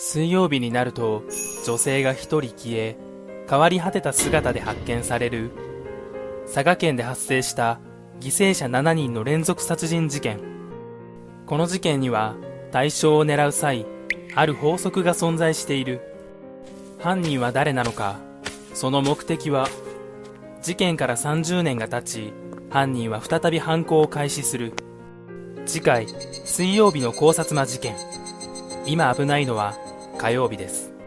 水曜日になると女性が一人消え変わり果てた姿で発見される。佐賀県で発生した犠牲者7人の連続殺人事件。この事件には対象を狙う際ある法則が存在している。犯人は誰なのかその目的は事件から30年が経ち犯人は再び犯行を開始する。次回水曜日の考察魔事件。今危ないのは火曜日です。